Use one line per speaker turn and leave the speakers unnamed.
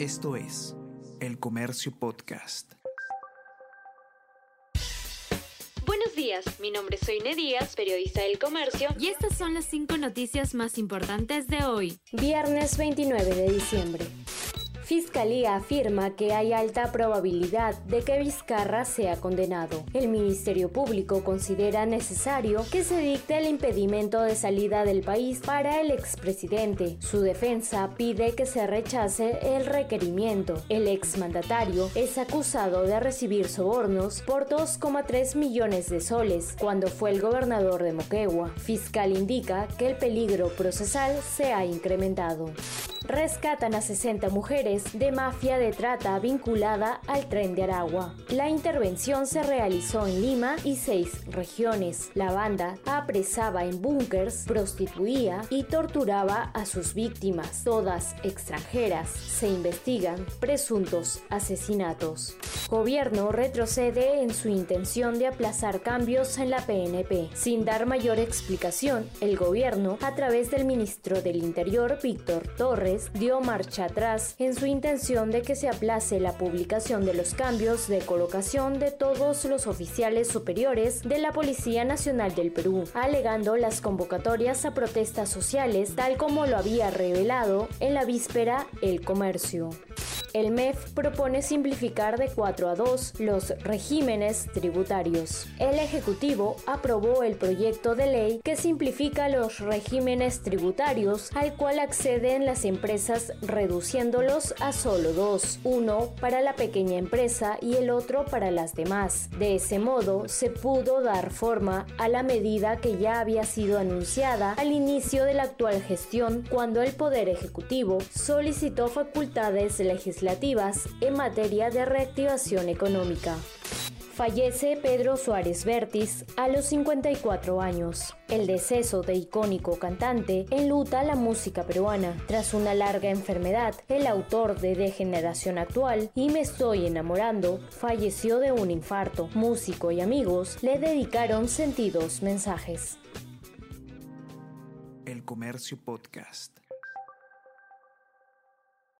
Esto es El Comercio Podcast.
Buenos días, mi nombre es Soine Díaz, periodista del comercio,
y estas son las cinco noticias más importantes de hoy.
Viernes 29 de diciembre. Fiscalía afirma que hay alta probabilidad de que Vizcarra sea condenado. El Ministerio Público considera necesario que se dicte el impedimento de salida del país para el expresidente. Su defensa pide que se rechace el requerimiento. El exmandatario es acusado de recibir sobornos por 2,3 millones de soles cuando fue el gobernador de Moquegua. Fiscal indica que el peligro procesal se ha incrementado rescatan a 60 mujeres de mafia de trata vinculada al tren de Aragua. La intervención se realizó en Lima y seis regiones. La banda apresaba en búnkers, prostituía y torturaba a sus víctimas, todas extranjeras. Se investigan presuntos asesinatos. Gobierno retrocede en su intención de aplazar cambios en la PNP. Sin dar mayor explicación, el gobierno, a través del ministro del Interior, Víctor Torres, dio marcha atrás en su intención de que se aplace la publicación de los cambios de colocación de todos los oficiales superiores de la Policía Nacional del Perú, alegando las convocatorias a protestas sociales, tal como lo había revelado en la víspera El Comercio. El MEF propone simplificar de 4 a 2 los regímenes tributarios. El Ejecutivo aprobó el proyecto de ley que simplifica los regímenes tributarios al cual acceden las empresas reduciéndolos a solo dos, uno para la pequeña empresa y el otro para las demás. De ese modo se pudo dar forma a la medida que ya había sido anunciada al inicio de la actual gestión cuando el Poder Ejecutivo solicitó facultades legislativas en materia de reactivación económica. Fallece Pedro Suárez Vértiz a los 54 años. El deceso de icónico cantante enluta la música peruana. Tras una larga enfermedad, el autor de De Generación Actual y Me Estoy Enamorando falleció de un infarto. Músico y amigos le dedicaron sentidos mensajes.
El Comercio Podcast.